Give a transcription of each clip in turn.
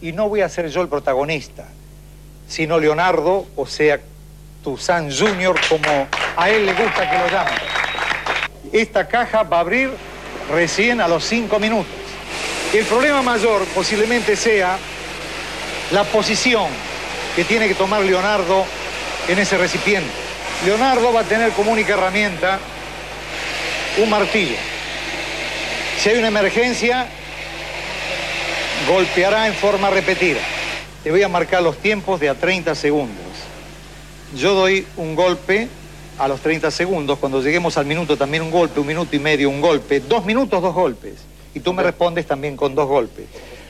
Y no voy a ser yo el protagonista, sino Leonardo, o sea, tu San Junior, como a él le gusta que lo llamen. Esta caja va a abrir recién a los cinco minutos. El problema mayor posiblemente sea la posición que tiene que tomar Leonardo en ese recipiente. Leonardo va a tener como única herramienta un martillo. Si hay una emergencia, golpeará en forma repetida. Te voy a marcar los tiempos de a 30 segundos. Yo doy un golpe a los 30 segundos, cuando lleguemos al minuto también un golpe, un minuto y medio un golpe, dos minutos dos golpes. Y tú me respondes también con dos golpes.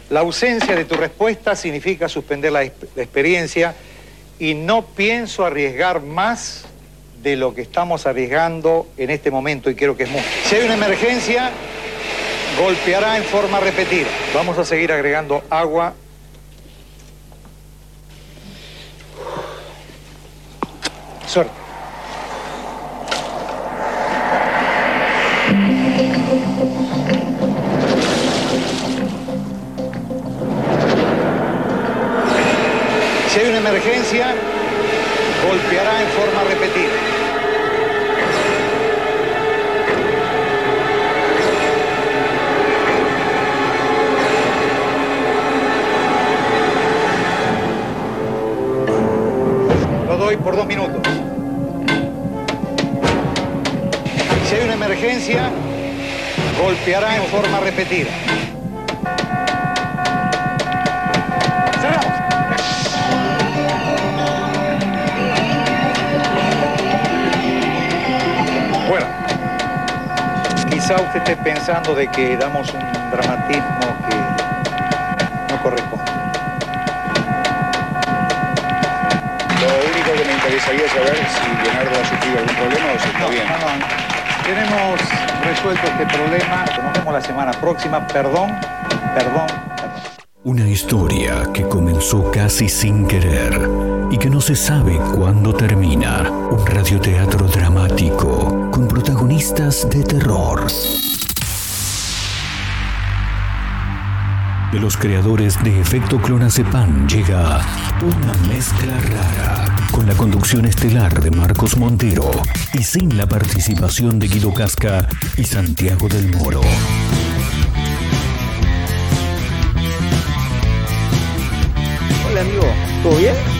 La ausencia de tu respuesta significa suspender la, la experiencia y no pienso arriesgar más de lo que estamos arriesgando en este momento y quiero que es mucho. Si hay una emergencia, golpeará en forma repetida. Vamos a seguir agregando agua. Suerte. Si hay una emergencia, golpeará en forma repetida. Doy por dos minutos. Si hay una emergencia, golpeará en forma repetida. Bueno, quizá usted esté pensando de que damos un dramatismo que interesaría es saber si Leonardo ha sufrido algún problema o si está No, bien. no, no. Tenemos resuelto este problema. Nos vemos la semana próxima. Perdón, perdón, perdón. Una historia que comenzó casi sin querer y que no se sabe cuándo termina. Un radioteatro dramático con protagonistas de terror. De los creadores de Efecto Clonazepam llega una mezcla rara con la conducción estelar de Marcos Montero y sin la participación de Guido Casca y Santiago del Moro. Hola amigo, ¿todo bien?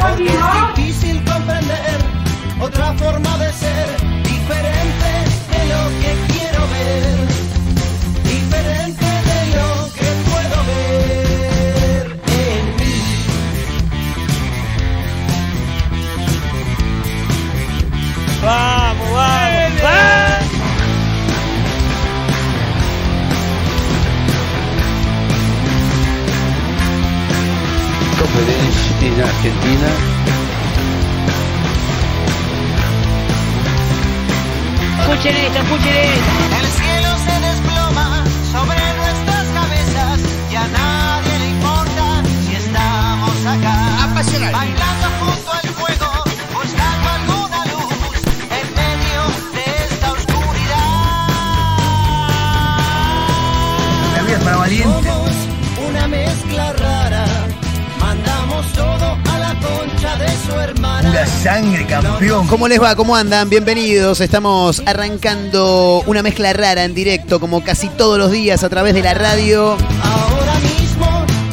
Porque es difícil comprender otra forma de ser, ¿Cómo les va? ¿Cómo andan? Bienvenidos. Estamos arrancando una mezcla rara en directo, como casi todos los días a través de la radio.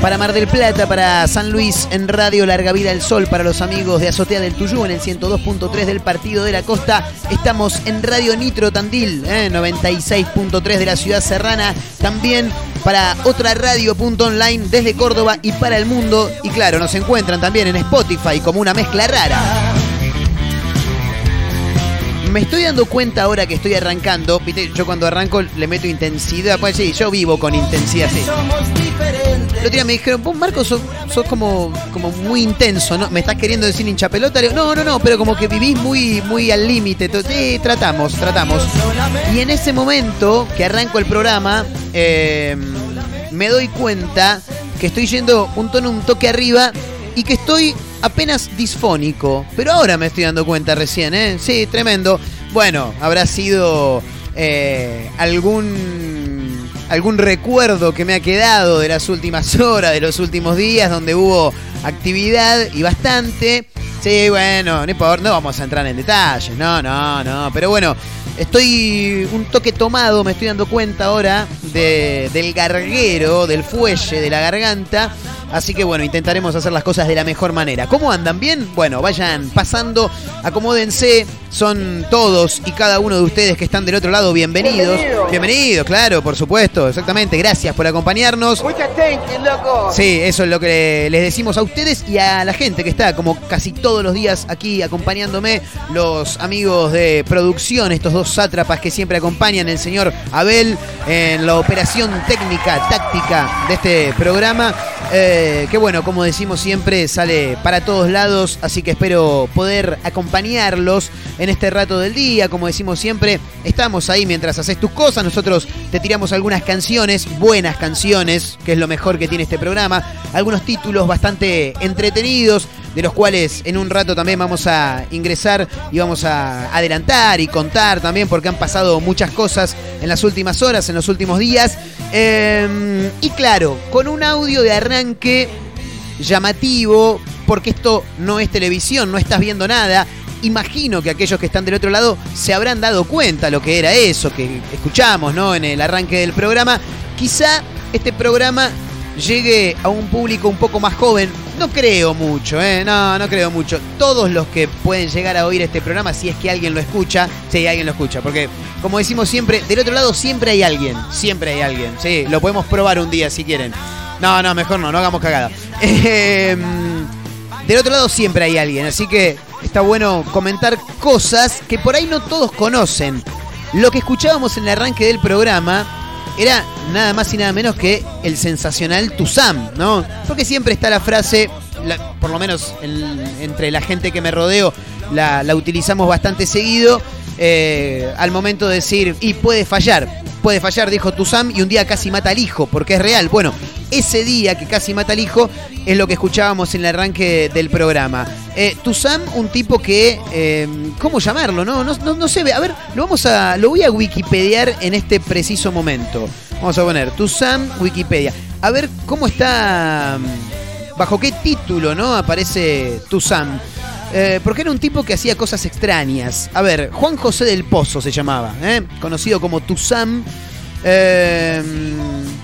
Para Mar del Plata, para San Luis en Radio Larga Vida el Sol, para los amigos de Azotea del Tuyú en el 102.3 del Partido de la Costa. Estamos en Radio Nitro Tandil, eh, 96.3 de la ciudad serrana. También para otra radio.online desde Córdoba y para el mundo. Y claro, nos encuentran también en Spotify como una mezcla rara. Me estoy dando cuenta ahora que estoy arrancando, viste, yo cuando arranco le meto intensidad, pues sí, yo vivo con intensidad, sí. El otro día me dijeron, vos Marcos sos, sos como, como muy intenso, ¿no? ¿Me estás queriendo decir hincha pelota? Le digo, no, no, no, pero como que vivís muy, muy al límite. Sí, tratamos, tratamos. Y en ese momento que arranco el programa, eh, me doy cuenta que estoy yendo un tono, un toque arriba y que estoy apenas disfónico. Pero ahora me estoy dando cuenta recién, ¿eh? Sí, tremendo. Bueno, habrá sido eh, algún algún recuerdo que me ha quedado de las últimas horas, de los últimos días, donde hubo actividad y bastante. Sí, bueno, no importa, no vamos a entrar en detalles, no, no, no, pero bueno, estoy un toque tomado, me estoy dando cuenta ahora de- del garguero, del fuelle, de la garganta. Así que bueno, intentaremos hacer las cosas de la mejor manera. ¿Cómo andan? ¿Bien? Bueno, vayan pasando, acomódense. Son todos y cada uno de ustedes que están del otro lado bienvenidos. Bienvenidos, claro, por supuesto, exactamente. Gracias por acompañarnos. Muchas you, loco. Sí, eso es lo que les decimos a ustedes y a la gente que está como casi todos los días aquí acompañándome, los amigos de producción, estos dos sátrapas que siempre acompañan, el señor Abel en la operación técnica, táctica de este programa, eh, que bueno, como decimos siempre, sale para todos lados, así que espero poder acompañarlos en este rato del día, como decimos siempre, estamos ahí mientras haces tus cosas, nosotros te tiramos algunas canciones, buenas canciones, que es lo mejor que tiene este programa, algunos títulos bastante entretenidos, de los cuales en un rato también vamos a ingresar y vamos a adelantar y contar también, porque han pasado muchas cosas en las últimas horas, en los últimos días. Eh, y claro, con un audio de arranque llamativo, porque esto no es televisión, no estás viendo nada. Imagino que aquellos que están del otro lado se habrán dado cuenta lo que era eso que escuchamos ¿no? en el arranque del programa. Quizá este programa llegue a un público un poco más joven. No creo mucho, ¿eh? No, no creo mucho. Todos los que pueden llegar a oír este programa, si es que alguien lo escucha, sí, alguien lo escucha. Porque, como decimos siempre, del otro lado siempre hay alguien. Siempre hay alguien. Sí, lo podemos probar un día si quieren. No, no, mejor no, no hagamos cagada. Eh, del otro lado siempre hay alguien, así que está bueno comentar cosas que por ahí no todos conocen. Lo que escuchábamos en el arranque del programa era nada más y nada menos que el sensacional Tuzam, ¿no? Porque siempre está la frase, la- por lo menos en- entre la gente que me rodeo, la, la utilizamos bastante seguido, eh, al momento de decir, y puede fallar, puede fallar, dijo Tuzam, y un día casi mata al hijo, porque es real. Bueno, ese día que casi mata al hijo es lo que escuchábamos en el arranque del programa. Eh, Tuzam, un tipo que, eh, ¿cómo llamarlo? No, no, no, se ve. A ver, lo vamos a, lo voy a wikipediar en este preciso momento. Vamos a poner Tuzam Wikipedia. A ver cómo está, mm, bajo qué título, ¿no? Aparece Tuzam. Eh, porque era un tipo que hacía cosas extrañas. A ver, Juan José del Pozo se llamaba, ¿eh? conocido como Tuzam. Eh,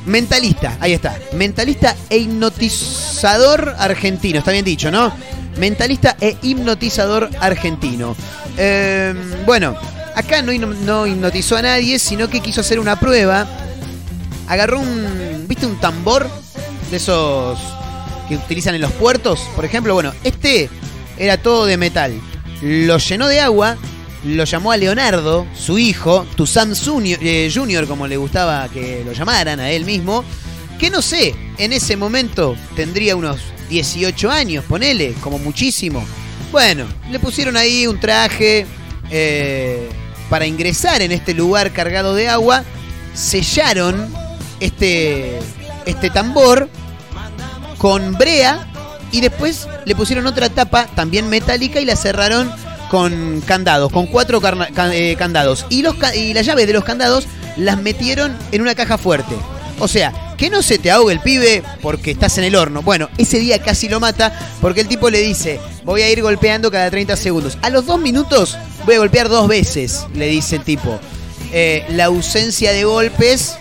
mentalista, ahí está. Mentalista e hipnotizador argentino, está bien dicho, ¿no? Mentalista e hipnotizador argentino. Bueno, acá no, no hipnotizó a nadie, sino que quiso hacer una prueba. Agarró un, ¿viste? Un tambor de esos que utilizan en los puertos, por ejemplo. Bueno, este era todo de metal. Lo llenó de agua, lo llamó a Leonardo, su hijo, Tuzam Junior, eh, Junior, como le gustaba que lo llamaran a él mismo, que no sé, en ese momento tendría unos 18 años, ponele, como muchísimo. Bueno, le pusieron ahí un traje eh, para ingresar en este lugar cargado de agua, sellaron este, este tambor con brea y después le pusieron otra tapa también metálica y la cerraron con candados, con cuatro eh, candados. Y las llaves de los candados las metieron en una caja fuerte. O sea, que no se te ahogue el pibe porque estás en el horno. Bueno, ese día casi lo mata porque el tipo le dice, voy a ir golpeando cada 30 segundos. A los dos minutos voy a golpear dos veces, le dice el tipo. Eh, la ausencia de golpes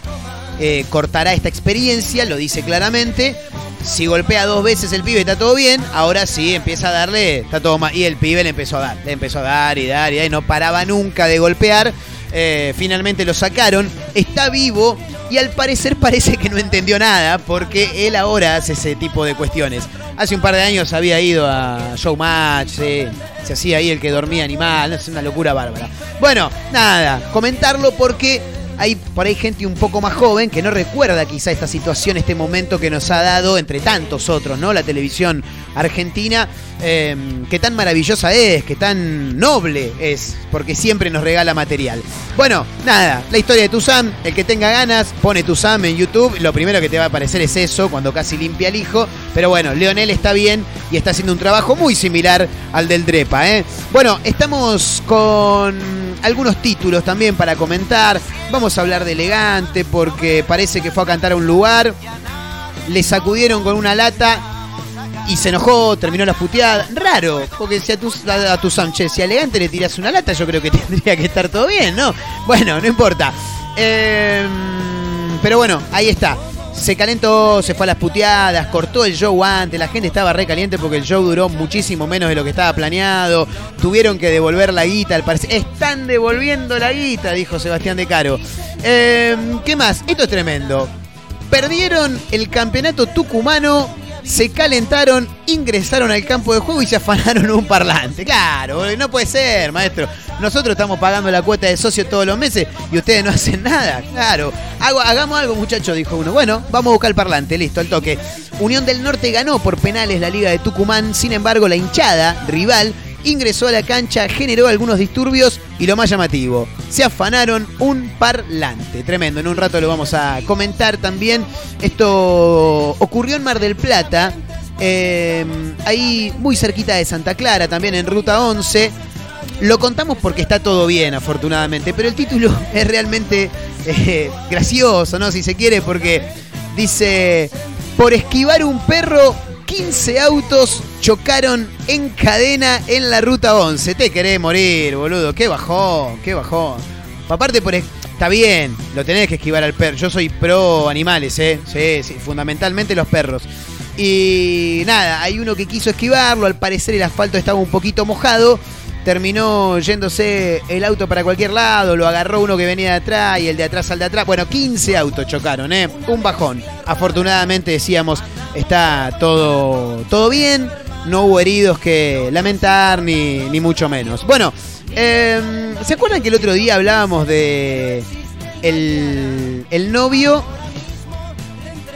eh, cortará esta experiencia, lo dice claramente. Si golpea dos veces el pibe está todo bien, ahora sí empieza a darle, está todo mal. Y el pibe le empezó a dar, le empezó a dar y dar y dar y no paraba nunca de golpear. Eh, finalmente lo sacaron, está vivo y al parecer parece que no entendió nada porque él ahora hace ese tipo de cuestiones. Hace un par de años había ido a Showmatch, se, se hacía ahí el que dormía animal, es una locura bárbara. Bueno, nada, comentarlo porque hay por ahí gente un poco más joven que no recuerda quizá esta situación, este momento que nos ha dado, entre tantos otros, ¿no? La televisión argentina, eh, que tan maravillosa es, que tan noble es, porque siempre nos regala material. Bueno, nada, la historia de Tuzam, el que tenga ganas, pone Tuzam en YouTube, lo primero que te va a aparecer es eso, cuando casi limpia al hijo, pero bueno, Leonel está bien y está haciendo un trabajo muy similar al del Drepa, ¿eh? Bueno, estamos con algunos títulos también para comentar, vamos a hablar de Elegante, porque parece que fue a cantar a un lugar, le sacudieron con una lata y se enojó, terminó la puteada. Raro, porque si a tu, a, a tu Sánchez, si a Elegante le tiras una lata, yo creo que tendría que estar todo bien, ¿no? Bueno, no importa. Eh, pero bueno, ahí está. Se calentó, se fue a las puteadas, cortó el show antes, la gente estaba re caliente porque el show duró muchísimo menos de lo que estaba planeado. Tuvieron que devolver la guita, al parecer. Están devolviendo la guita, dijo Sebastián de Caro. Eh, ¿Qué más? Esto es tremendo. Perdieron el campeonato tucumano se calentaron, ingresaron al campo de juego y se afanaron un parlante. Claro, no puede ser, maestro. Nosotros estamos pagando la cuota de socio todos los meses y ustedes no hacen nada. Claro, hagamos algo, muchachos, dijo uno. Bueno, vamos a buscar el parlante, listo, al toque. Unión del Norte ganó por penales la Liga de Tucumán, sin embargo, la hinchada, rival, ingresó a la cancha, generó algunos disturbios y lo más llamativo, se afanaron un parlante. Tremendo, en un rato lo vamos a comentar también. Esto ocurrió en Mar del Plata, eh, ahí muy cerquita de Santa Clara, también en Ruta 11. Lo contamos porque está todo bien, afortunadamente, pero el título es realmente eh, gracioso, ¿no? Si se quiere, porque dice, por esquivar un perro 15 autos chocaron en cadena en la ruta 11. Te querés morir, boludo. Qué bajón, qué bajón. Aparte, por, está bien, lo tenés que esquivar al perro. Yo soy pro animales, ¿eh? Sí, sí, fundamentalmente los perros. Y nada, hay uno que quiso esquivarlo. Al parecer el asfalto estaba un poquito mojado. Terminó yéndose el auto para cualquier lado, lo agarró uno que venía de atrás y el de atrás al de atrás. Bueno, 15 autos chocaron, ¿eh? Un bajón. Afortunadamente decíamos, está todo, todo bien, no hubo heridos que lamentar ni, ni mucho menos. Bueno, eh, ¿se acuerdan que el otro día hablábamos de el, el novio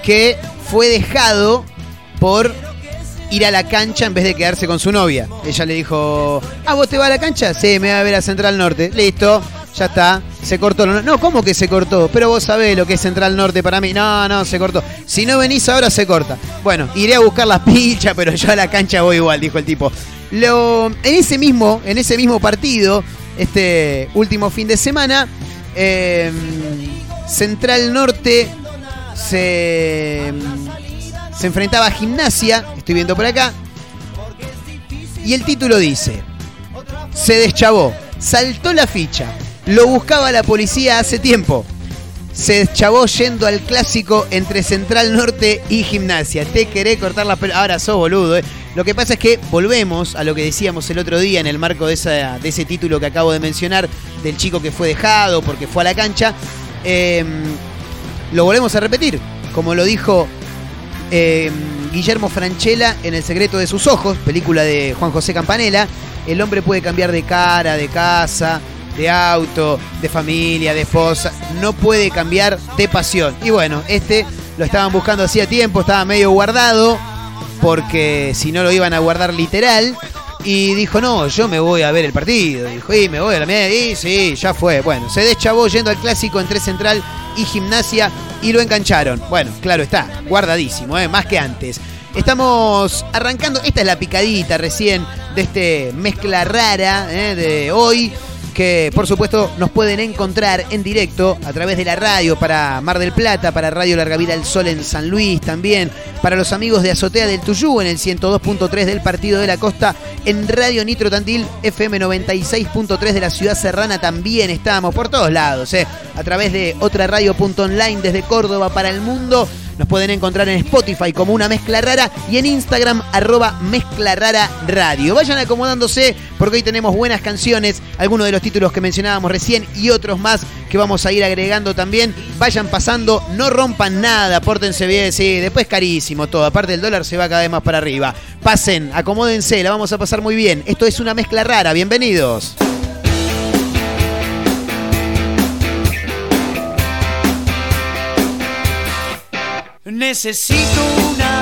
que fue dejado por ir a la cancha en vez de quedarse con su novia. Ella le dijo, ah, ¿vos te vas a la cancha? Sí, me voy a ver a Central Norte. Listo, ya está. Se cortó. No, ¿cómo que se cortó? Pero vos sabés lo que es Central Norte para mí. No, no, se cortó. Si no venís ahora, se corta. Bueno, iré a buscar las pichas, pero yo a la cancha voy igual, dijo el tipo. Lo, en ese mismo, en ese mismo partido, este último fin de semana, eh, Central Norte se se enfrentaba a Gimnasia, estoy viendo por acá, y el título dice, se deschavó, saltó la ficha, lo buscaba la policía hace tiempo, se deschavó yendo al clásico entre Central Norte y Gimnasia. Te queré cortar la pelota. Ahora sos boludo. ¿eh? Lo que pasa es que volvemos a lo que decíamos el otro día en el marco de, esa, de ese título que acabo de mencionar, del chico que fue dejado porque fue a la cancha. Eh, lo volvemos a repetir. Como lo dijo eh, Guillermo Franchella en El secreto de sus ojos, película de Juan José Campanella. El hombre puede cambiar de cara, de casa, de auto, de familia, de esposa. No puede cambiar de pasión. Y bueno, este lo estaban buscando hacía tiempo, estaba medio guardado, porque si no lo iban a guardar literal. Y dijo, no, yo me voy a ver el partido. Dijo, y me voy a la media. Y sí, ya fue. Bueno, se deschavó yendo al clásico entre Central y Gimnasia y lo engancharon. Bueno, claro está, guardadísimo, ¿eh? más que antes. Estamos arrancando, esta es la picadita recién de este mezcla rara ¿eh? de hoy que por supuesto nos pueden encontrar en directo a través de la radio para Mar del Plata, para Radio Larga Vida del Sol en San Luis también, para los amigos de Azotea del Tuyú en el 102.3 del Partido de la Costa, en Radio Nitro Tandil FM 96.3 de la Ciudad Serrana también estamos por todos lados, ¿eh? a través de otra radio.online desde Córdoba para el mundo nos pueden encontrar en Spotify como una mezcla rara y en Instagram arroba mezcla rara radio. Vayan acomodándose porque hoy tenemos buenas canciones, algunos de los títulos que mencionábamos recién y otros más que vamos a ir agregando también. Vayan pasando, no rompan nada, pórtense bien, sí, después carísimo todo. Aparte el dólar se va cada vez más para arriba. Pasen, acomódense, la vamos a pasar muy bien. Esto es una mezcla rara, bienvenidos. Necesito una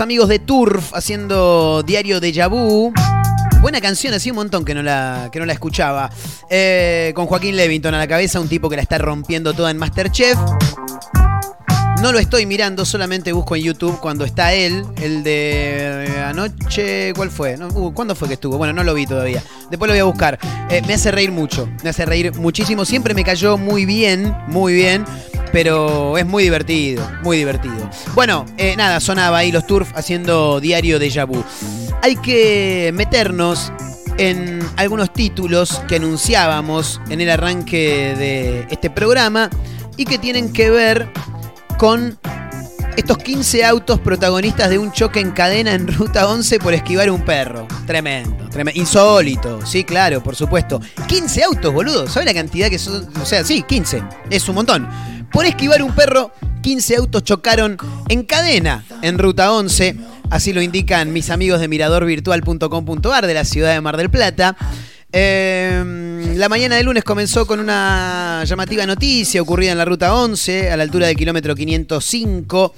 Amigos de Turf haciendo Diario de Vu. Buena canción, hacía un montón que no la, que no la escuchaba. Eh, con Joaquín Levington a la cabeza, un tipo que la está rompiendo toda en Masterchef. No lo estoy mirando, solamente busco en YouTube cuando está él, el de anoche, ¿cuál fue? Uh, ¿Cuándo fue que estuvo? Bueno, no lo vi todavía. Después lo voy a buscar. Eh, me hace reír mucho, me hace reír muchísimo. Siempre me cayó muy bien, muy bien pero es muy divertido, muy divertido. Bueno, eh, nada, sonaba ahí los Turf haciendo diario de Vu. Hay que meternos en algunos títulos que anunciábamos en el arranque de este programa y que tienen que ver con estos 15 autos protagonistas de un choque en cadena en Ruta 11 por esquivar un perro. Tremendo, tremendo. Insólito, sí, claro, por supuesto. 15 autos, boludo. ¿Sabes la cantidad que son? O sea, sí, 15. Es un montón. Por esquivar un perro, 15 autos chocaron en cadena en Ruta 11. Así lo indican mis amigos de miradorvirtual.com.ar de la ciudad de Mar del Plata. Em, la mañana de lunes comenzó con una llamativa noticia ocurrida en la ruta 11, a la altura del kilómetro 505.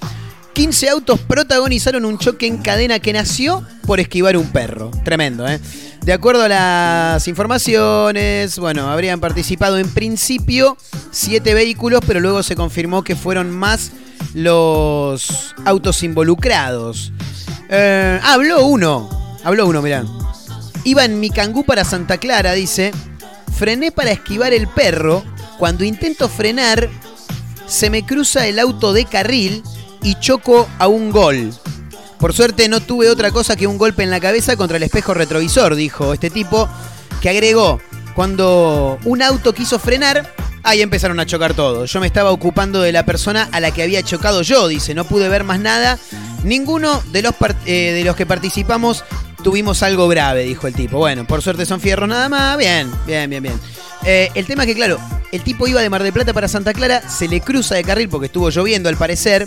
15 autos protagonizaron un choque en cadena que nació por esquivar un perro. Tremendo, ¿eh? De acuerdo a las informaciones, bueno, habrían participado en principio siete vehículos, pero luego se confirmó que fueron más los autos involucrados. Eh, habló uno, habló uno, mirá. Iba en mi cangú para Santa Clara, dice. Frené para esquivar el perro. Cuando intento frenar, se me cruza el auto de carril y choco a un gol. Por suerte no tuve otra cosa que un golpe en la cabeza contra el espejo retrovisor, dijo este tipo, que agregó, cuando un auto quiso frenar, ahí empezaron a chocar todos. Yo me estaba ocupando de la persona a la que había chocado yo, dice, no pude ver más nada. Ninguno de los, eh, de los que participamos tuvimos algo grave, dijo el tipo. Bueno, por suerte son fierros nada más. Bien, bien, bien, bien. Eh, el tema es que, claro, el tipo iba de Mar del Plata para Santa Clara, se le cruza de carril porque estuvo lloviendo al parecer,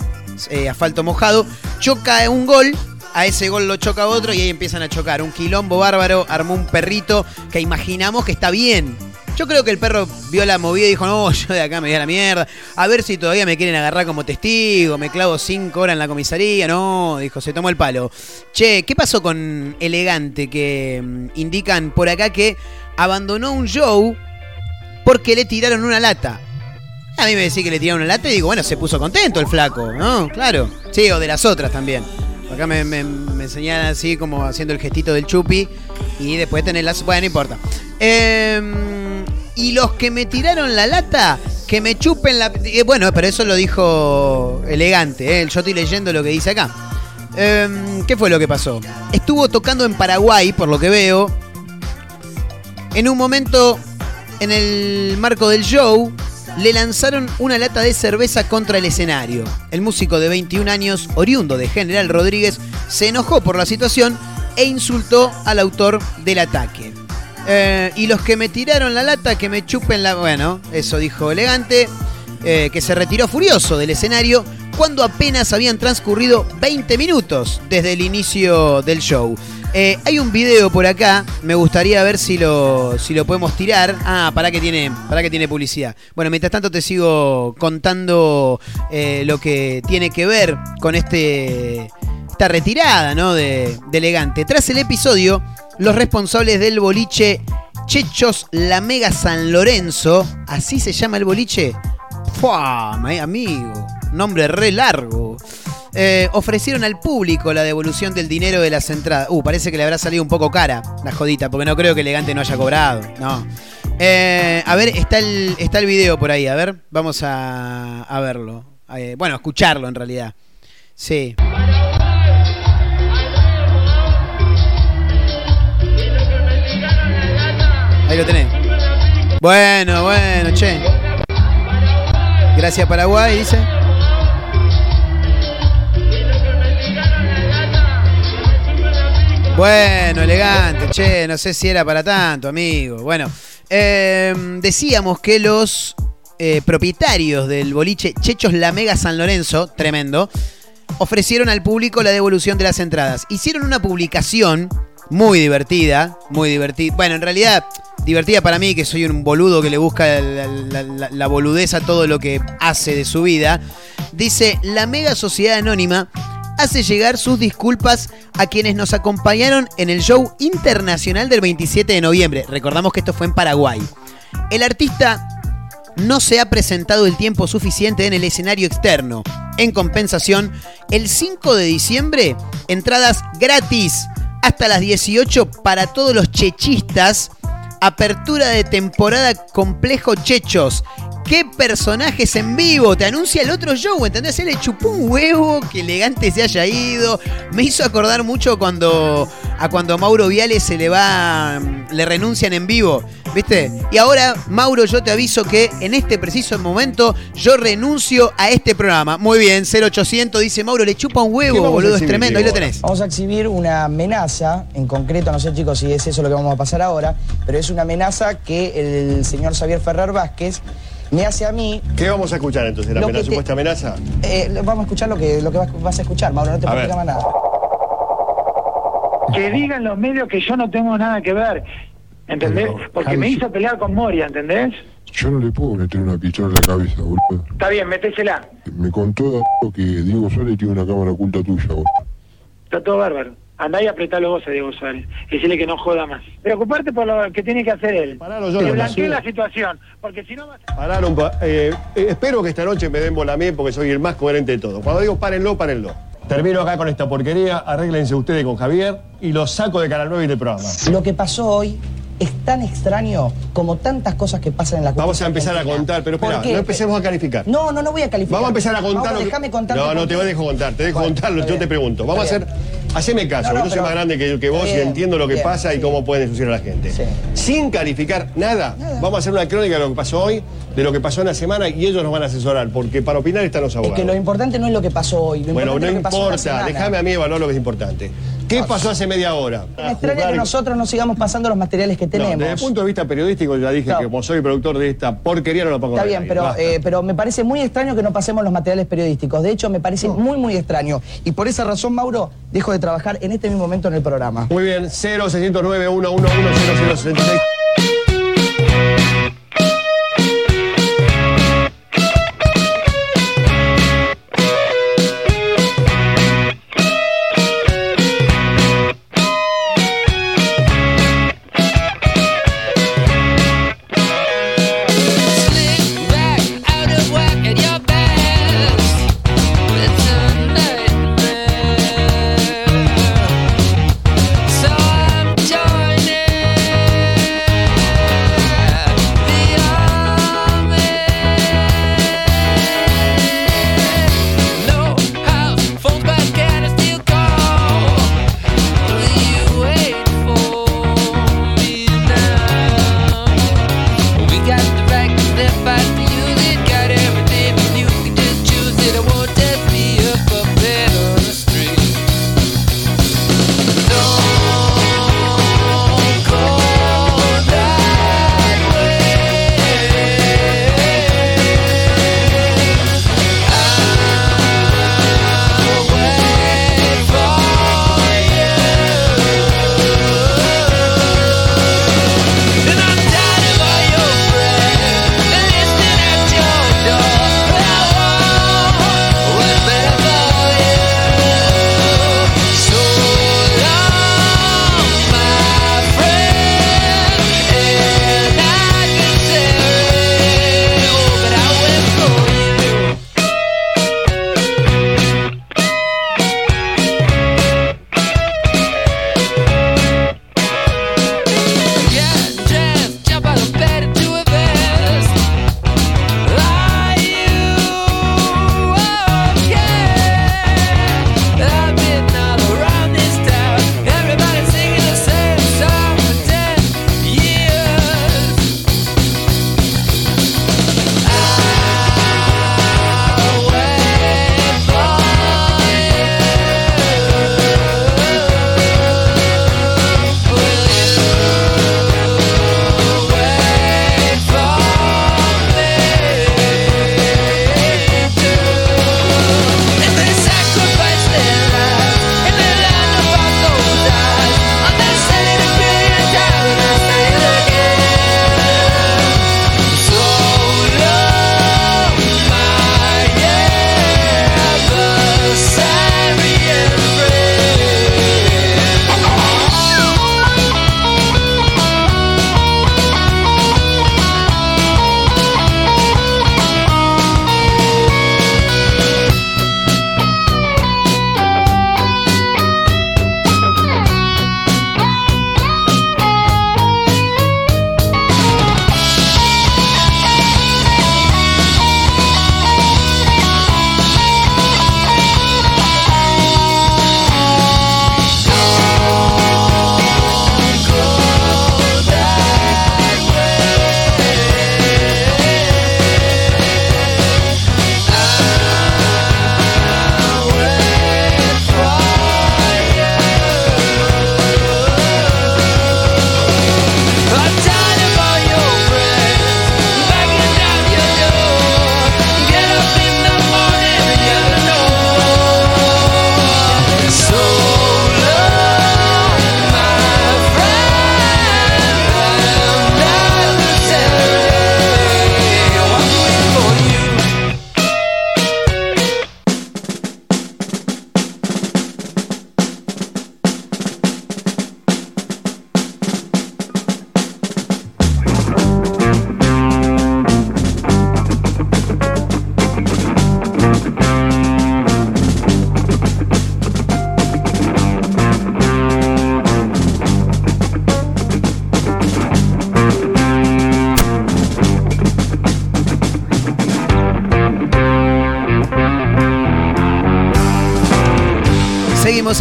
eh, asfalto mojado, choca un gol, a ese gol lo choca otro y ahí empiezan a chocar. Un quilombo bárbaro, armó un perrito que imaginamos que está bien. Yo creo que el perro vio la movida y dijo, no, yo de acá me voy a la mierda. A ver si todavía me quieren agarrar como testigo, me clavo cinco horas en la comisaría. No, dijo, se tomó el palo. Che, ¿qué pasó con Elegante? Que mm, indican por acá que abandonó un show porque le tiraron una lata. A mí me decía que le tiraron una lata y digo, bueno, se puso contento el flaco, ¿no? Claro. Sí, o de las otras también. Acá me, me, enseñan así como haciendo el gestito del chupi y después tener las... Bueno, no importa. Em, y los que me tiraron la lata, que me chupen la... Eh, bueno, pero eso lo dijo elegante, ¿eh? yo estoy leyendo lo que dice acá. Em, ¿Qué fue lo que pasó? Estuvo tocando en Paraguay, por lo que veo. En un momento, en el marco del show, le lanzaron una lata de cerveza contra el escenario. El músico de 21 años, oriundo de General Rodríguez, se enojó por la situación e insultó al autor del ataque. Eh, y los que me tiraron la lata, que me chupen la... Bueno, eso dijo elegante, eh, que se retiró furioso del escenario cuando apenas habían transcurrido 20 minutos desde el inicio del show. Eh, hay un video por acá, me gustaría ver si lo, si lo podemos tirar. Ah, para que tiene, para que tiene publicidad. Bueno, mientras tanto te sigo contando eh, lo que tiene que ver con este esta retirada, ¿no? De, de elegante. Tras el episodio, los responsables del boliche Chechos La Mega San Lorenzo, así se llama el boliche. ¡Fua! Amigo, nombre re largo. Eh, ofrecieron al público la devolución del dinero de las entradas. Uh, parece que le habrá salido un poco cara la jodita, porque no creo que Elegante no haya cobrado. No. Eh, a ver, está el, está el video por ahí. A ver, vamos a, a verlo. Eh, bueno, a escucharlo en realidad. Sí. Ahí lo tenés. Bueno, bueno, che. Gracias Paraguay, dice. Bueno, elegante, che, no sé si era para tanto, amigo. Bueno, eh, decíamos que los eh, propietarios del boliche Chechos La Mega San Lorenzo, tremendo, ofrecieron al público la devolución de las entradas. Hicieron una publicación muy divertida, muy divertida. Bueno, en realidad, divertida para mí, que soy un boludo que le busca la, la- la- la boludez a todo lo que hace de su vida. Dice, la mega sociedad anónima hace llegar sus disculpas a quienes nos acompañaron en el show internacional del 27 de noviembre. Recordamos que esto fue en Paraguay. El artista no se ha presentado el tiempo suficiente en el escenario externo. En compensación, el 5 de diciembre, entradas gratis hasta las 18 para todos los chechistas. Apertura de temporada Complejo Chechos. ¿Qué personajes en vivo? Te anuncia el otro show, ¿entendés? Él le chupó un huevo, que elegante se haya ido. Me hizo acordar mucho cuando a cuando a Mauro Viale se le va, le renuncian en vivo, ¿viste? Y ahora, Mauro, yo te aviso que en este preciso momento yo renuncio a este programa. Muy bien, 0800 dice Mauro, le chupa un ¿Qué huevo, vamos a boludo, es exhibir, tremendo, ahí lo tenés. Vamos a exhibir una amenaza, en concreto, no sé chicos si es eso lo que vamos a pasar ahora, pero es una amenaza que el señor Xavier Ferrer Vázquez me hace a mí. ¿Qué vamos a escuchar entonces? ¿La amenaza- te- supuesta amenaza? eh, vamos a escuchar lo que, lo que vas, vas a escuchar, Mauro, no te preocupes más nada. que digan los medios que yo no tengo nada que ver, ¿entendés? Pero, Porque me hizo pelear con Moria, ¿entendés? Yo no le puedo meter una pistola en la cabeza, boludo. Está bien, metésela, Me contó que Diego Suárez tiene una cámara oculta tuya, boludo. está todo bárbaro. Andá y apretalo vos a Diego Suárez. Y decirle que no joda más. Preocuparte por lo que tiene que hacer él. Paralo, yo que no, blanquee la situación. Porque si no vas a... Pararon un pa- eh, eh, espero que esta noche me den bola a mí porque soy el más coherente de todos. Cuando digo párenlo, párenlo. Termino acá con esta porquería, arréglense ustedes con Javier y lo saco de Canal 9 y del programa. Lo que pasó hoy es tan extraño como tantas cosas que pasan en la Vamos a empezar a contar, pero ¿Por espera, no empecemos a calificar. No, no, no voy a calificar. Vamos a empezar a contar déjame contarte No, no te qué. dejo contar, te dejo Bueno, contarlo, yo te pregunto. Vamos a hacer... Haceme caso, No, no, yo soy más grande que, que vos y entiendo lo que bien, pasa y sí. cómo pueden ensuciar a la gente. Sí. Sin calificar nada, Nada. vamos a hacer una crónica de lo que pasó hoy, de lo que pasó en la semana y ellos nos van a asesorar, porque para opinar están los Es abogados. que lo importante no es lo que pasó hoy. Lo Bueno, no es lo que importa, déjame a mí evaluar lo que es importante. ¿Qué pasó hace media hora? Me extraña que nosotros no sigamos pasando los materiales que No, tenemos. desde el punto de vista periodístico, ya dije No. que como soy productor de esta porquería no lo pongo Está bien, pero, eh, pero me parece muy extraño que no pasemos los materiales periodísticos. De hecho, me parece muy, muy extraño. Y por esa razón, Mauro, dejo de trabajar en este mismo momento en el programa. Muy bien, 0609 111 0066.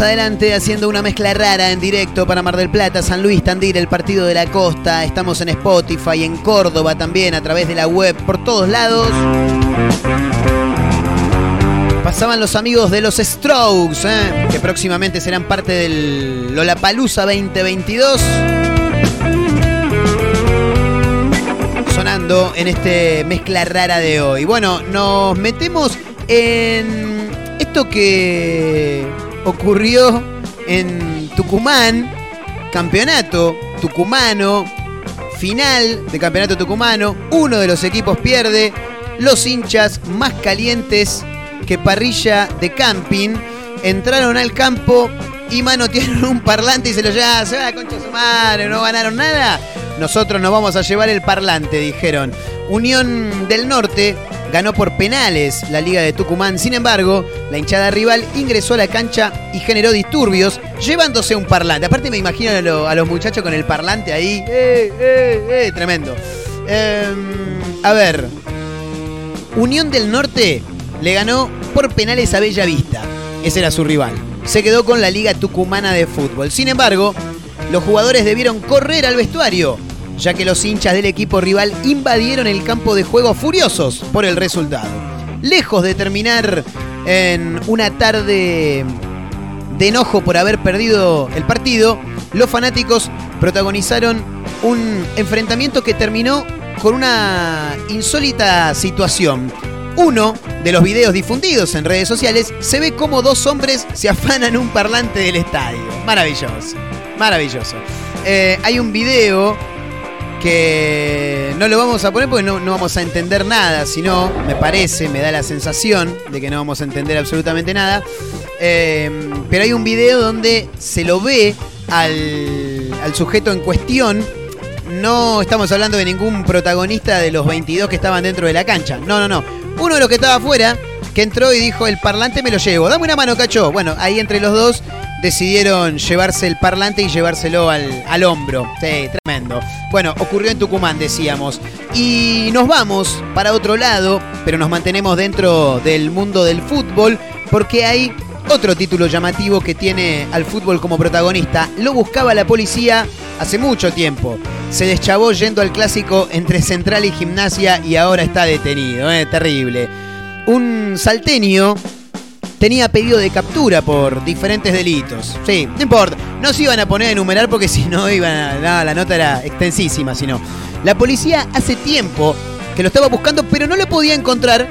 Adelante haciendo una mezcla rara en directo para Mar del Plata, San Luis, Tandil, el Partido de la Costa. Estamos en Spotify, en Córdoba también, a través de la web, por todos lados. Pasaban los amigos de los Strokes, ¿eh? que próximamente serán parte del Lollapalooza 2022. Sonando en este mezcla rara de hoy. Bueno, nos metemos en esto que ocurrió en Tucumán, campeonato tucumano, final de campeonato tucumano, uno de los equipos pierde, los hinchas más calientes que parrilla de camping entraron al campo y manotearon un parlante y se lo llevaron, se va concha de su madre, no ganaron nada. Nosotros nos vamos a llevar el parlante, dijeron. Unión del Norte ganó por penales la Liga de Tucumán. Sin embargo, la hinchada rival ingresó a la cancha y generó disturbios, llevándose un parlante. Aparte me imagino a, lo- a los muchachos con el parlante ahí. ¡Eh, eh, eh! Tremendo. Em, a ver. Unión del Norte le ganó por penales a Bella Vista. Ese era su rival. Se quedó con la Liga Tucumana de Fútbol. Sin embargo, los jugadores debieron correr al vestuario, ya que los hinchas del equipo rival invadieron el campo de juego furiosos por el resultado. Lejos de terminar en una tarde de enojo por haber perdido el partido, los fanáticos protagonizaron un enfrentamiento que terminó con una insólita situación. Uno de los videos difundidos en redes sociales se ve como dos hombres se afanan un parlante del estadio. Maravilloso, maravilloso. Eh, hay un video que no lo vamos a poner porque no, vamos a entender nada, sino me parece, me da la sensación de que no vamos a entender absolutamente nada. Eh, pero hay un video donde se lo ve al, al sujeto en cuestión. No estamos hablando de ningún protagonista de los 22 que estaban dentro de la cancha. No, no, no. Uno de los que estaba afuera, que entró y dijo, el parlante me lo llevo. Dame una mano, cacho. Bueno, ahí entre los dos decidieron llevarse el parlante y llevárselo al, al hombro. Sí, tremendo. Bueno, ocurrió en Tucumán, decíamos. Y nos vamos para otro lado, pero nos mantenemos dentro del mundo del fútbol, porque hay otro título llamativo que tiene al fútbol como protagonista. Lo buscaba la policía hace mucho tiempo. Se deschavó yendo al clásico entre Central y Gimnasia y ahora está detenido. ¿eh? Terrible. Un salteño tenía pedido de captura por diferentes delitos. Sí, no importa. No se iban a poner a enumerar porque si no iban a. la nota era extensísima, si no. La policía hace tiempo que lo estaba buscando, pero no lo podía encontrar.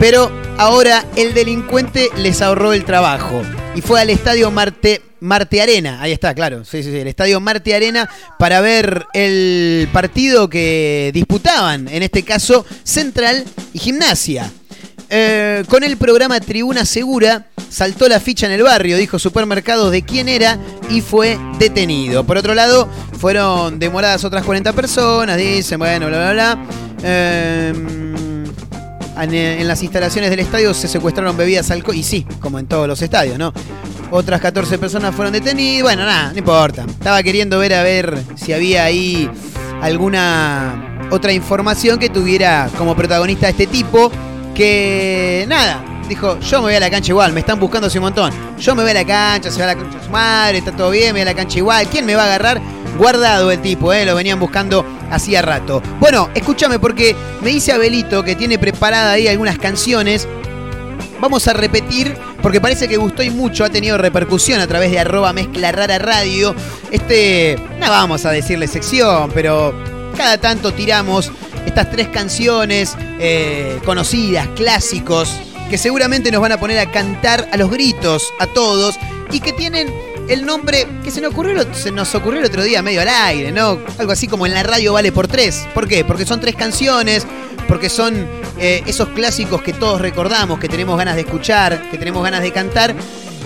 Pero ahora el delincuente les ahorró el trabajo. Y fue al estadio Marte. Marte Arena, ahí está, claro, sí, sí, sí, el estadio Marte Arena para ver el partido que disputaban, en este caso Central y Gimnasia. Eh, con el programa Tribuna Segura saltó la ficha en el barrio, dijo supermercados de quién era y fue detenido. Por otro lado, fueron demoradas otras 40 personas, dicen, bueno, bla, bla, bla. En, en las instalaciones del estadio se secuestraron bebidas alcohólicas, y sí, como en todos los estadios, ¿no? Otras 14 personas fueron detenidas, bueno, nada, no importa. Estaba queriendo ver a ver si había ahí alguna otra información que tuviera como protagonista a este tipo que nada, dijo, yo me voy a la cancha igual, me están buscando hace un montón. Yo me voy a la cancha, se va a la cancha su madre, está todo bien, me voy a la cancha igual. ¿Quién me va a agarrar? Guardado el tipo, ¿eh? lo venían buscando hacía rato. Bueno, escúchame porque me dice Abelito que tiene preparada ahí algunas canciones. Vamos a repetir, porque parece que gustó y mucho, ha tenido repercusión a través de arroba mezcla rara radio. Este, no vamos a decirle sección, pero cada tanto tiramos estas tres canciones eh, conocidas, clásicos, que seguramente nos van a poner a cantar a los gritos a todos y que tienen el nombre que se nos ocurrió, se nos ocurrió el otro día medio al aire, ¿no? Algo así como en la radio vale por tres. ¿Por qué? Porque son tres canciones, porque son eh, esos clásicos que todos recordamos, que tenemos ganas de escuchar, que tenemos ganas de cantar.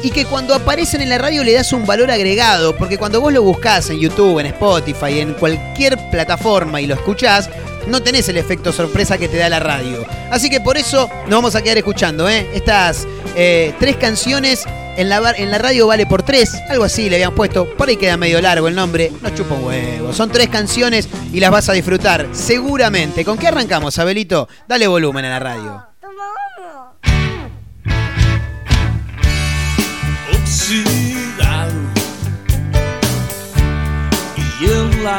Y que cuando aparecen en la radio le das un valor agregado, porque cuando vos lo buscás en YouTube, en Spotify, en cualquier plataforma y lo escuchás, no tenés el efecto sorpresa que te da la radio. Así que por eso nos vamos a quedar escuchando, ¿eh? Estas eh, tres canciones en la, en la radio vale por tres, algo así le habían puesto. Por ahí queda medio largo el nombre, no chupa un huevo. Son tres canciones y las vas a disfrutar, seguramente. ¿Con qué arrancamos, Abelito? Dale volumen a la radio. Oxidado y en la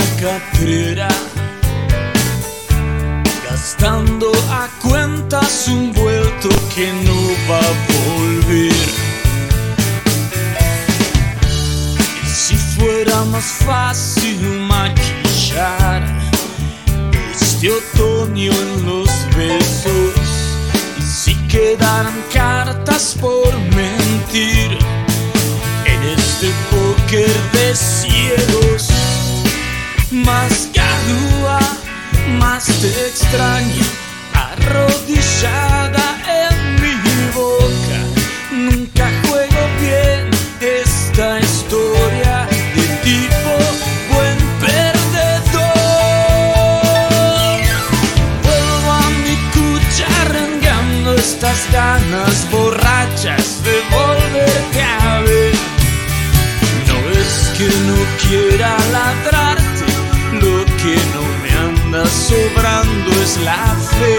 gastando a cuentas un vuelto que no va a volver. Si fuera más fácil maquillar este otoño en los besos y si quedaran cartas por mentir en este póker de ciegos más garúa más te extraño. Arrodillada en mi boca. Nunca juego bien esta historia de tipo buen perdedor. Vuelvo a mi cucha arrancando estas ganas borrachas de volverte a ver. No es que no quiera ladrarte anda sobrando es la fe.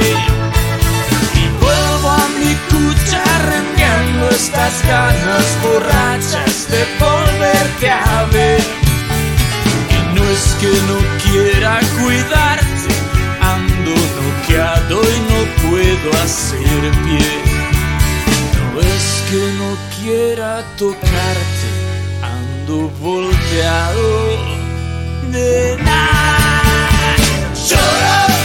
Y vuelvo a mi cucha arrancando estas ganas borrachas de volverte a ver. Y no es que no quiera cuidarte ando noqueado y no puedo hacer pie. No es que no quiera tocarte ando volteado nena. Llora, Jonas!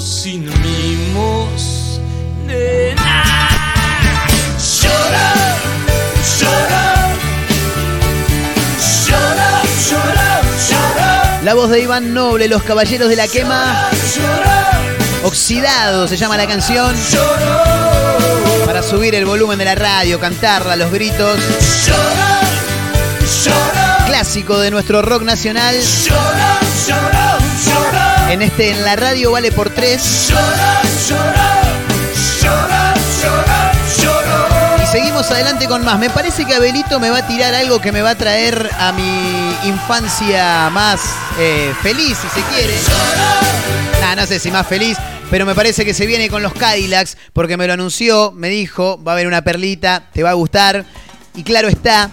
Sin mimos, nena. Llora. La voz de Iván Noble, Los Caballeros de la Quema. Oxidado se llama la canción. Para subir el volumen de la radio, cantarla, los gritos. Clásico de nuestro rock nacional. En este en la radio vale por tres. Y seguimos adelante con más. Me parece que Abelito me va a tirar algo que me va a traer a mi infancia más eh, feliz, si se quiere. No sé si más feliz, pero me parece que se viene con los Cadillacs, porque me lo anunció, me dijo, va a haber una perlita, te va a gustar. Y claro está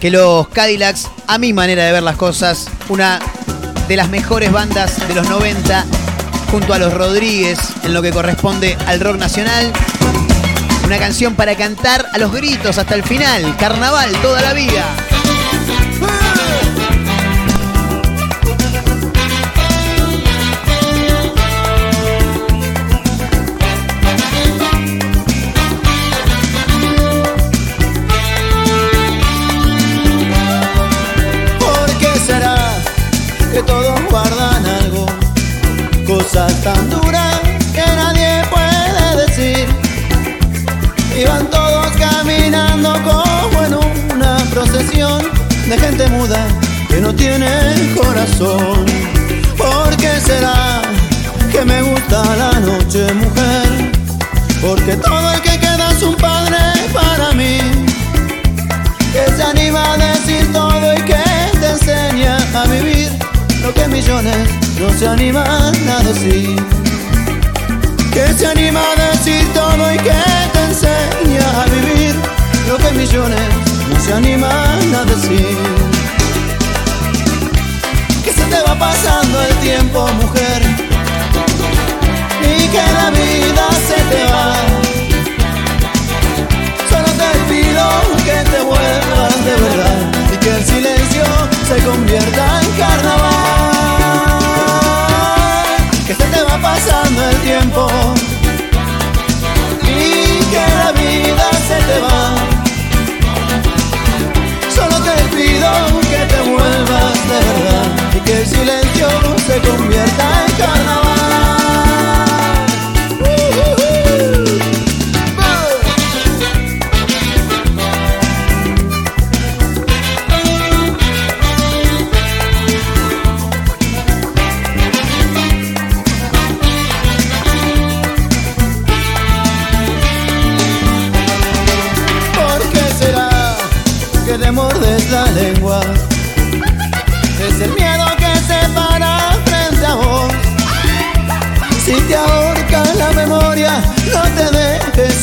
que los Cadillacs, a mi manera de ver las cosas, una de las mejores bandas de los 90, junto a los Rodríguez en lo que corresponde al rock nacional. Una canción para cantar a los gritos hasta el final. Carnaval toda la vida. Cosas tan duras que nadie puede decir. Y van todos caminando como en una procesión de gente muda que no tiene corazón. ¿Por qué será que me gusta la noche, mujer? Porque todo el que queda es un padre para mí que se anima a millones no se animan a decir. Que se anima a decir todo y que te enseña a vivir lo que millones no se animan a decir. Que se te va pasando el tiempo, mujer, y que la vida se te va. Solo te pido que te vuelvas de verdad y que el silencio se convierta en carnaval. Y que el silencio se convierta en carnaval.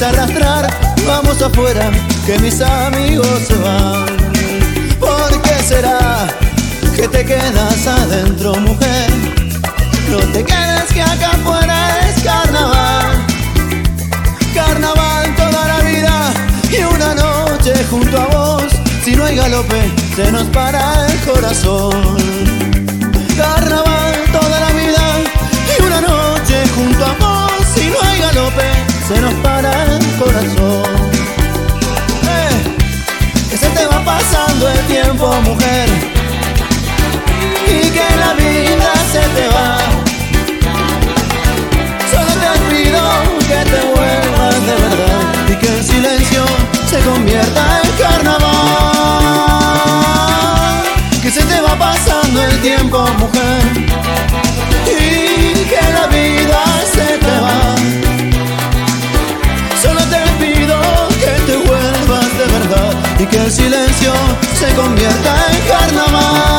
Arrastrar. Vamos afuera, que mis amigos se van. ¿Por qué será que te quedas adentro, mujer? No te quedes que acá afuera es carnaval. Carnaval toda la vida y una noche junto a vos. Si no hay galope, se nos para el corazón. Carnaval toda la vida y una noche junto a vos. Si no hay galope, se nos para mujer, y que la vida se te va. Solo te pido que te vuelvas de verdad y que el silencio se convierta en carnaval. Que se te va pasando el tiempo, mujer, y que la vida se te va. Solo te pido que te vuelvas de verdad y que el silencio se convierta en carnaval.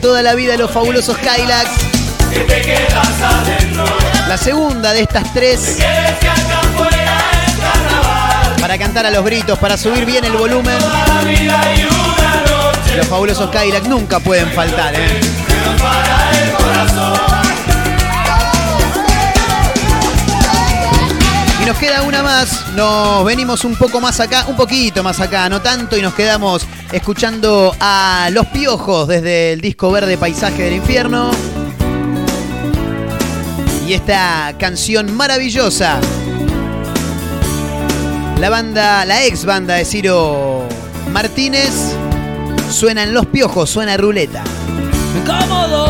Toda la vida, los fabulosos Kylax. La segunda de estas tres para cantar a los gritos, para subir bien el volumen. Los fabulosos Cadillac nunca pueden faltar, ¿eh? Y nos queda una más, nos venimos un poco más acá, un poquito más acá, no tanto, y nos quedamos escuchando a Los Piojos desde el disco verde Paisaje del Infierno. Y esta canción maravillosa. La banda, la ex banda de Ciro Martínez, suena en Los Piojos, suena ruleta. Comodoro,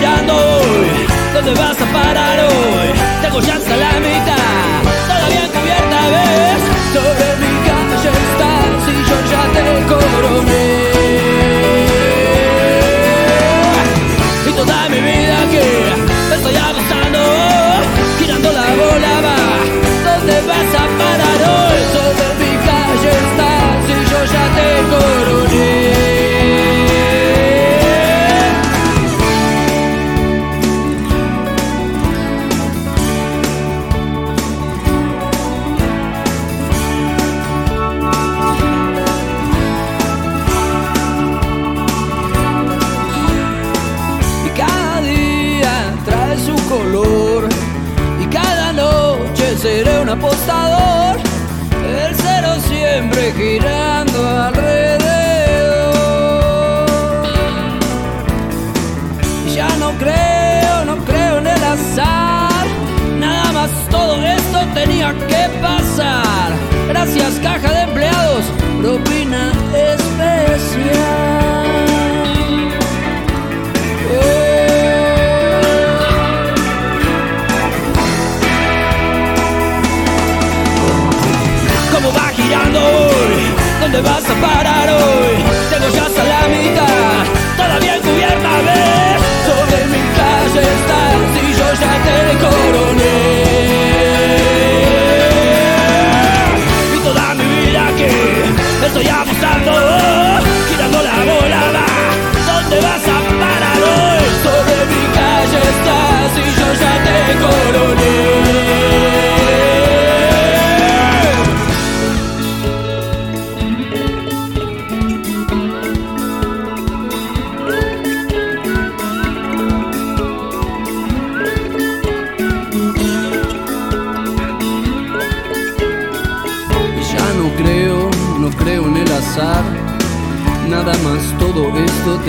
¿Cómo va girando hoy? ¿Dónde vas a parar hoy? Tengo ya hasta la mitad, todavía cubierta ves. Sobre mi calle estás y yo ya te coroné. Y toda mi vida que estoy abusando, girando la bola va.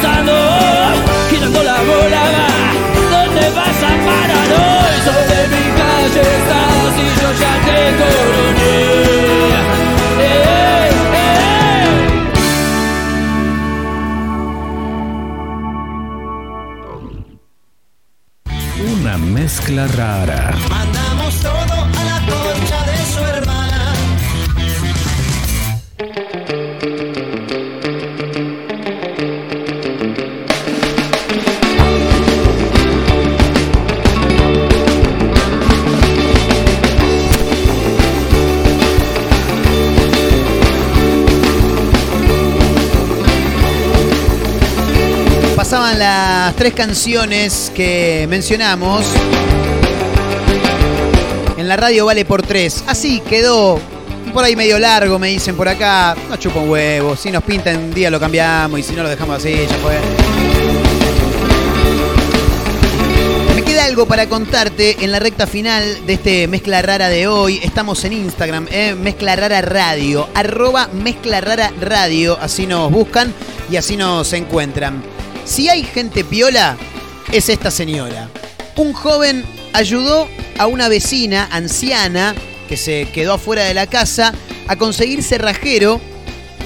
Estoy apostando, tres canciones que mencionamos. En la radio vale por tres. Así quedó por ahí medio largo, me dicen por acá. No chupa un huevo. Si nos pinta un día lo cambiamos y si no lo dejamos así, ya fue. Me queda algo para contarte en la recta final de este Mezcla Rara de hoy. Estamos en Instagram, eh, Mezcla Radio, arroba Mezcla Rara Radio. Así nos buscan y así nos encuentran. Si hay gente piola, es esta señora. Un joven ayudó a una vecina anciana que se quedó afuera de la casa a conseguir cerrajero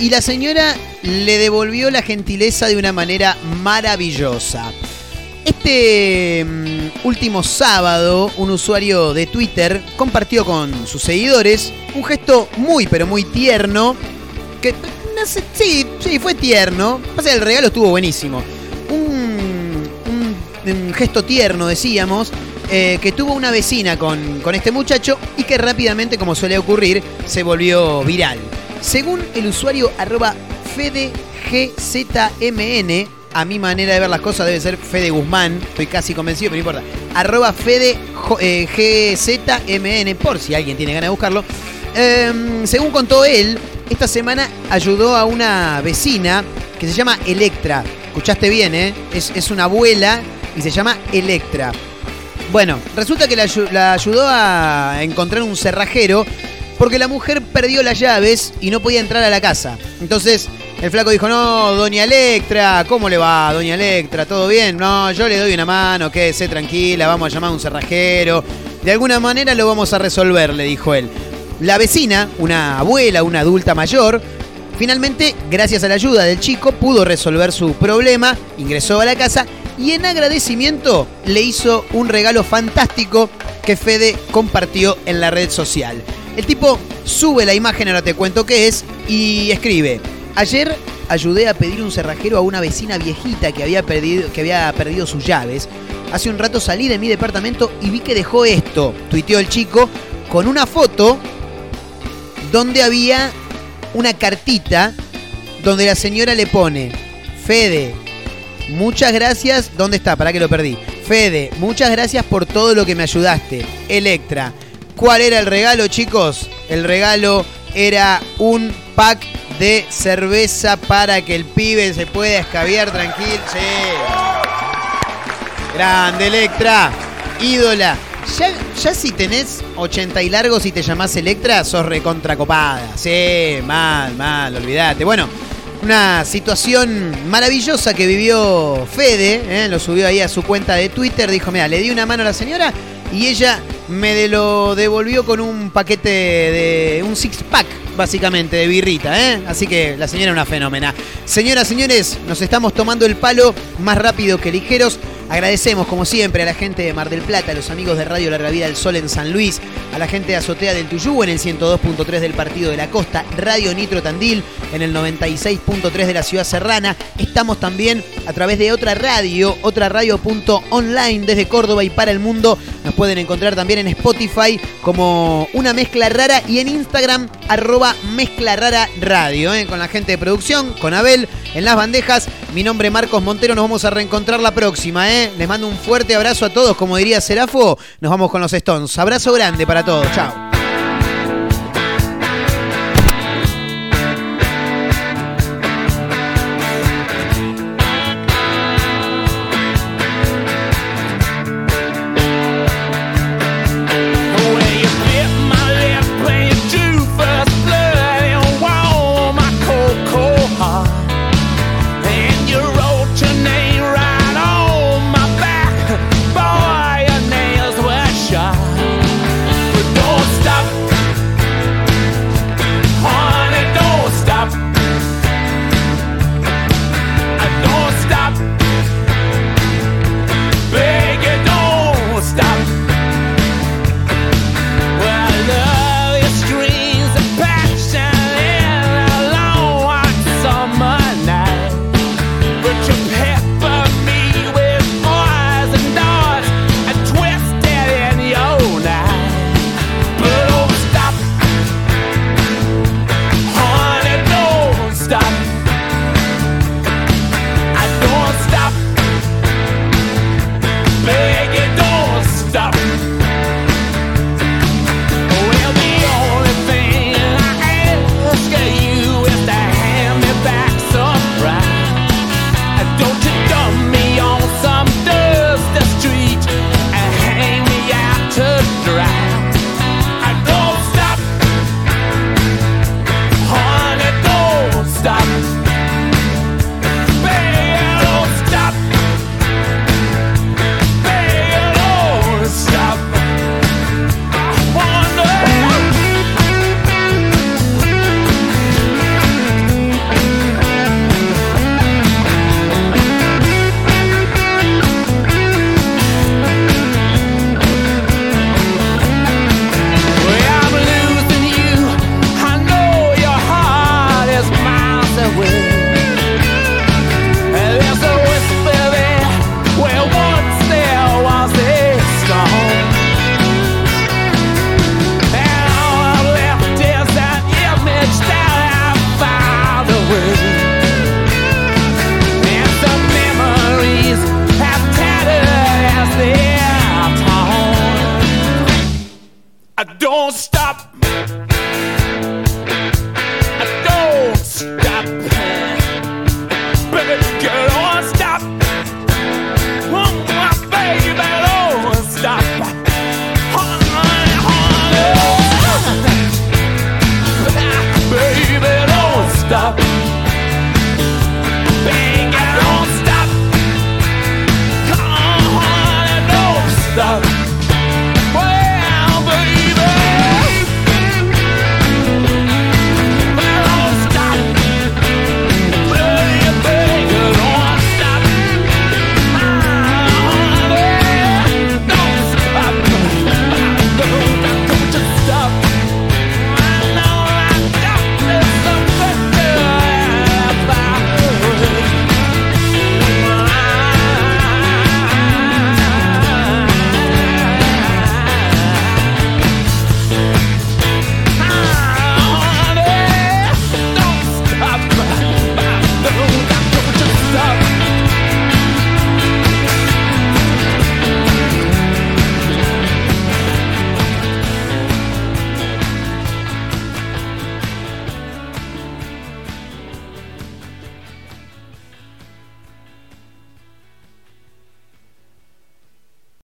y la señora le devolvió la gentileza de una manera maravillosa. Este mm, último sábado, un usuario de Twitter compartió con sus seguidores un gesto muy pero muy tierno que sí, sí, fue tierno. El regalo estuvo buenísimo. Un, gesto tierno, decíamos, eh, que tuvo una vecina con, con este muchacho y que rápidamente, como suele ocurrir, se volvió viral. Según el usuario arroba FedeGZMN, a mi manera de ver las cosas debe ser Fede Guzmán, estoy casi convencido, pero no importa. Arroba Fede Jo- eh, GZMN, por si alguien tiene ganas de buscarlo. Em, según contó él, esta semana ayudó a una vecina que se llama Electra. Escuchaste bien, ¿eh? Es, es una abuela y se llama Electra. Bueno, resulta que la, ayu- la ayudó a encontrar un cerrajero porque la mujer perdió las llaves y no podía entrar a la casa. Entonces el flaco dijo, no, doña Electra, ¿cómo le va, doña Electra? ¿Todo bien? No, yo le doy una mano, quédese tranquila, vamos a llamar a un cerrajero. De alguna manera lo vamos a resolver, le dijo él. La vecina, una abuela, una adulta mayor, finalmente, gracias a la ayuda del chico, pudo resolver su problema, ingresó a la casa y en agradecimiento le hizo un regalo fantástico que Fede compartió en la red social. El tipo sube la imagen, ahora te cuento qué es, y escribe, ayer ayudé a pedir un cerrajero a una vecina viejita que había perdido, que había perdido sus llaves. Hace un rato salí de mi departamento y vi que dejó esto, tuiteó el chico, con una foto donde había una cartita donde la señora le pone, Fede, muchas gracias, ¿dónde está? Para que lo perdí. Fede, muchas gracias por todo lo que me ayudaste. Electra, ¿cuál era el regalo, chicos? El regalo era un pack de cerveza para que el pibe se pueda escabiar tranquilo. Sí. Grande, Electra. Ídola. Ya, ya si tenés 80 y largos y te llamás Electra, sos recontra copada. Sí, mal, mal, olvídate. Bueno, una situación maravillosa que vivió Fede, ¿eh? lo subió ahí a su cuenta de Twitter, dijo, mira, le di una mano a la señora y ella me de lo devolvió con un paquete de un six pack, básicamente, de birrita, ¿eh? Así que la señora es una fenómena. Señoras, señores, nos estamos tomando el palo más rápido que ligeros. Agradecemos, como siempre, a la gente de Mar del Plata, a los amigos de Radio Larga Vida del Sol en San Luis, a la gente de Azotea del Tuyú en el 102.3 del Partido de la Costa, Radio Nitro Tandil en el 96.3 de la Ciudad Serrana. Estamos también a través de otra radio, otra radio.online desde Córdoba y para el mundo. Nos pueden encontrar también en Spotify como una mezcla rara y en Instagram arroba mezcla rara radio, ¿eh? con la gente de producción, con Abel en las bandejas. Mi nombre es Marcos Montero, nos vamos a reencontrar la próxima. ¿Eh? Les mando un fuerte abrazo a todos, como diría Serafo. Nos vamos con los Stones. Abrazo grande para todos, chao.